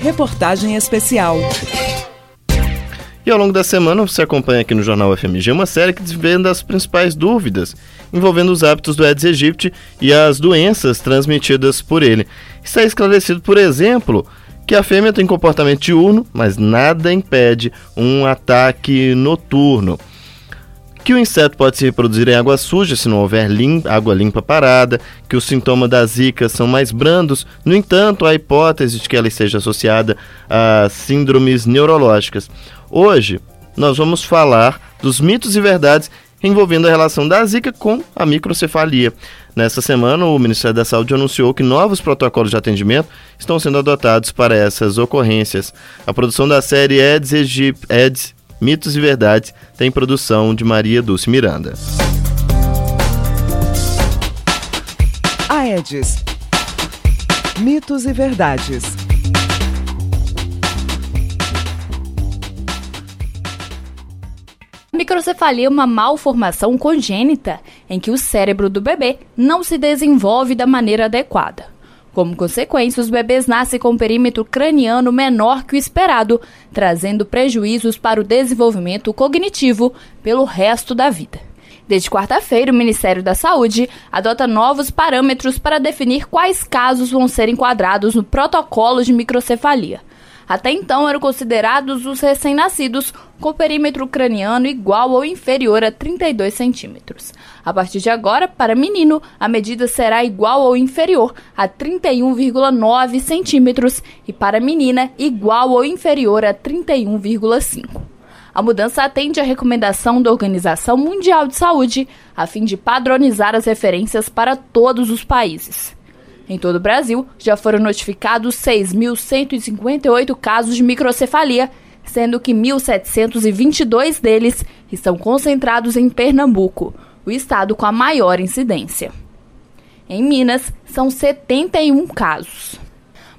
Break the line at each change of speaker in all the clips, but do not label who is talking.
Reportagem especial.
E ao longo da semana você acompanha aqui no Jornal FMG uma série que desvenda as principais dúvidas envolvendo os hábitos do Aedes aegypti e as doenças transmitidas por ele. Está esclarecido, por exemplo, que a fêmea tem comportamento diurno, mas nada impede um ataque noturno. Que o inseto pode se reproduzir em água suja se não houver lim água limpa parada, que os sintomas da zika são mais brandos, no entanto, há hipótese de que ela esteja associada a síndromes neurológicas. Hoje, nós vamos falar dos mitos e verdades envolvendo a relação da zika com a microcefalia. Nessa semana, o Ministério da Saúde anunciou que novos protocolos de atendimento estão sendo adotados para essas ocorrências. A produção da série Eds, Egypt, Eds Mitos e Verdades tem produção de Maria Dulce Miranda.
Aedes Mitos e Verdades.
microcefalia é uma malformação congênita em que o cérebro do bebê não se desenvolve da maneira adequada. Como consequência, os bebês nascem com um perímetro craniano menor que o esperado, trazendo prejuízos para o desenvolvimento cognitivo pelo resto da vida. Desde quarta-feira, o Ministério da Saúde adota novos parâmetros para definir quais casos vão ser enquadrados no protocolo de microcefalia. Até então eram considerados os recém-nascidos com perímetro craniano igual ou inferior a 32 centímetros. A partir de agora, para menino, a medida será igual ou inferior a 31,9 centímetros e para menina, igual ou inferior a 31,5. A mudança atende à recomendação da Organização Mundial de Saúde, a fim de padronizar as referências para todos os países. Em todo o Brasil, já foram notificados 6.158 casos de microcefalia, sendo que 1.722 deles estão concentrados em Pernambuco, o estado com a maior incidência. Em Minas, são 71 casos.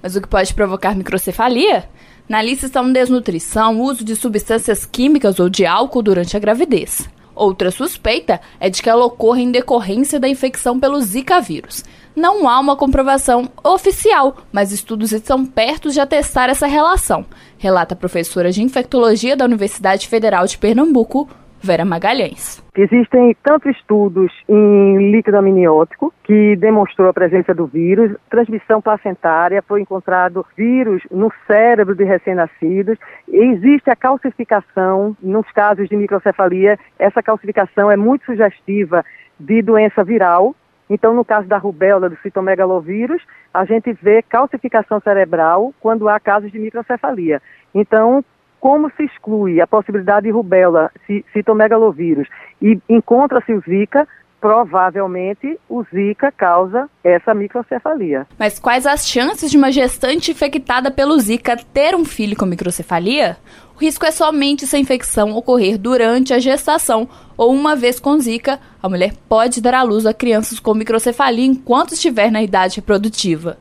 Mas o que pode provocar microcefalia? Na lista estão desnutrição, uso de substâncias químicas ou de álcool durante a gravidez. Outra suspeita é de que ela ocorra em decorrência da infecção pelo Zika vírus, não há uma comprovação oficial, mas estudos estão perto de atestar essa relação, relata a professora de infectologia da Universidade Federal de Pernambuco, Vera Magalhães.
Existem tantos estudos em líquido amniótico que demonstrou a presença do vírus, transmissão placentária, foi encontrado vírus no cérebro de recém-nascidos, existe a calcificação nos casos de microcefalia, essa calcificação é muito sugestiva de doença viral, então, no caso da rubéola, do citomegalovírus, a gente vê calcificação cerebral quando há casos de microcefalia. Então, como se exclui a possibilidade de rubéola, citomegalovírus, e encontra-se o Zika, provavelmente o Zika causa essa microcefalia.
Mas quais as chances de uma gestante infectada pelo Zika ter um filho com microcefalia? risco é somente se a infecção ocorrer durante a gestação ou uma vez com zika, a mulher pode dar à luz a crianças com microcefalia enquanto estiver na idade reprodutiva.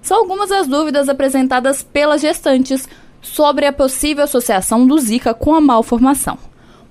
São algumas das dúvidas apresentadas pelas gestantes sobre a possível associação do Zika com a malformação.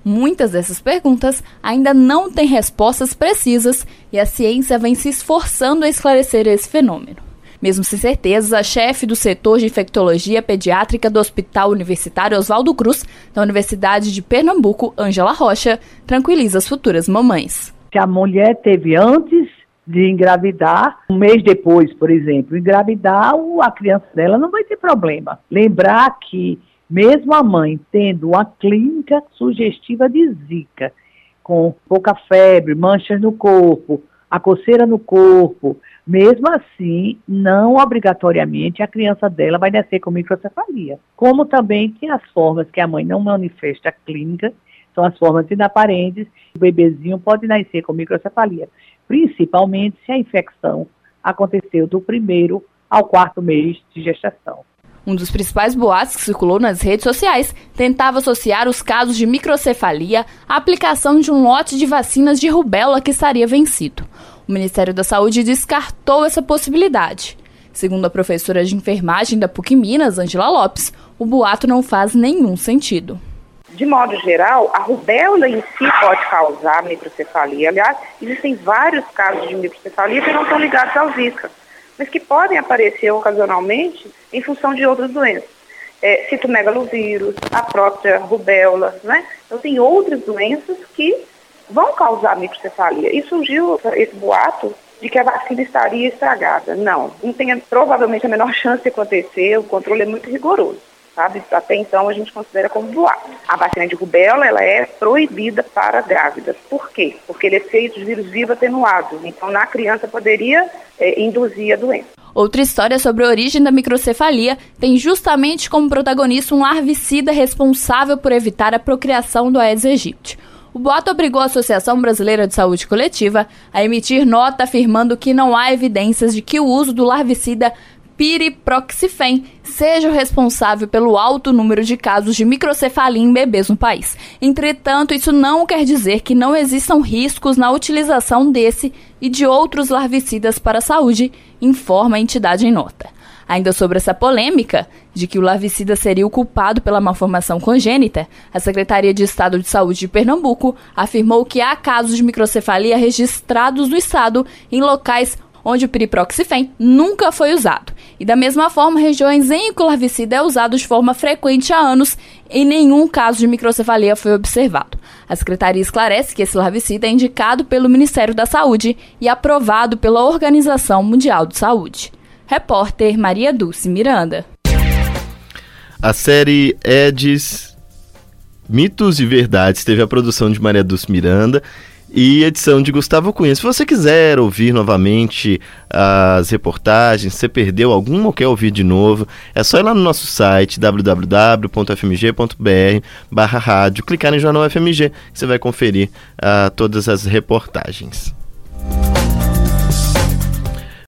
Muitas dessas perguntas ainda não têm respostas precisas e a ciência vem se esforçando a esclarecer esse fenômeno. Mesmo sem certezas, a chefe do setor de infectologia pediátrica do Hospital Universitário Oswaldo Cruz, da Universidade de Pernambuco, Ângela Rocha, tranquiliza as futuras mamães.
Se a mulher teve antes de engravidar, um mês depois, por exemplo, engravidar, a criança dela não vai ter problema. Lembrar que mesmo a mãe tendo uma clínica sugestiva de zika, com pouca febre, manchas no corpo, a coceira no corpo, mesmo assim, não obrigatoriamente a criança dela vai nascer com microcefalia. Como também que as formas que a mãe não manifesta clínica são as formas inaparentes, o bebezinho pode nascer com microcefalia, principalmente se a infecção aconteceu do primeiro ao quarto mês de gestação.
Um dos principais boatos que circulou nas redes sociais tentava associar os casos de microcefalia à aplicação de um lote de vacinas de rubéola que estaria vencido. O Ministério da Saúde descartou essa possibilidade. Segundo a professora de enfermagem da PUC Minas, Angela Lopes, o boato não faz nenhum sentido.
De modo geral, a rubéola em si pode causar microcefalia. Aliás, existem vários casos de microcefalia que não estão ligados ao Zika. mas que podem aparecer ocasionalmente em função de outras doenças. É, citomegalovírus, a própria rubéola, né? Então tem outras doenças que vão causar microcefalia. E surgiu esse boato de que a vacina estaria estragada. Não, não tem provavelmente a menor chance de acontecer, o controle é muito rigoroso sabe? Até então a gente considera como boato. A vacina de rubéola, ela é proibida para grávidas. Por quê? Porque ele é feito de vírus vivo atenuado. Então, na criança poderia é, induzir a doença.
Outra história sobre a origem da microcefalia tem justamente como protagonista um larvicida responsável por evitar a procriação do Aedes aegypti. O boato obrigou a Associação Brasileira de Saúde Coletiva a emitir nota afirmando que não há evidências de que o uso do larvicida piriproxifem seja o responsável pelo alto número de casos de microcefalia em bebês no país. Entretanto, isso não quer dizer que não existam riscos na utilização desse e de outros larvicidas para a saúde, informa a entidade em nota. Ainda sobre essa polêmica de que o larvicida seria o culpado pela malformação congênita, a Secretaria de Estado de Saúde de Pernambuco afirmou que há casos de microcefalia registrados no estado em locais onde o piriproxifem nunca foi usado. E da mesma forma, regiões em larvicida é usado de forma frequente há anos, em nenhum caso de microcefalia foi observado. A Secretaria esclarece que esse larvicida é indicado pelo Ministério da Saúde e aprovado pela Organização Mundial de Saúde. Repórter Maria Dulce Miranda.
A série Edis Mitos e Verdades teve a produção de Maria Dulce Miranda e edição de Gustavo Cunha. Se você quiser ouvir novamente as reportagens, se perdeu algum ou quer ouvir de novo, é só ir lá no nosso site www.fmg.br barra rádio, clicar em Jornal FMG, você vai conferir uh, todas as reportagens.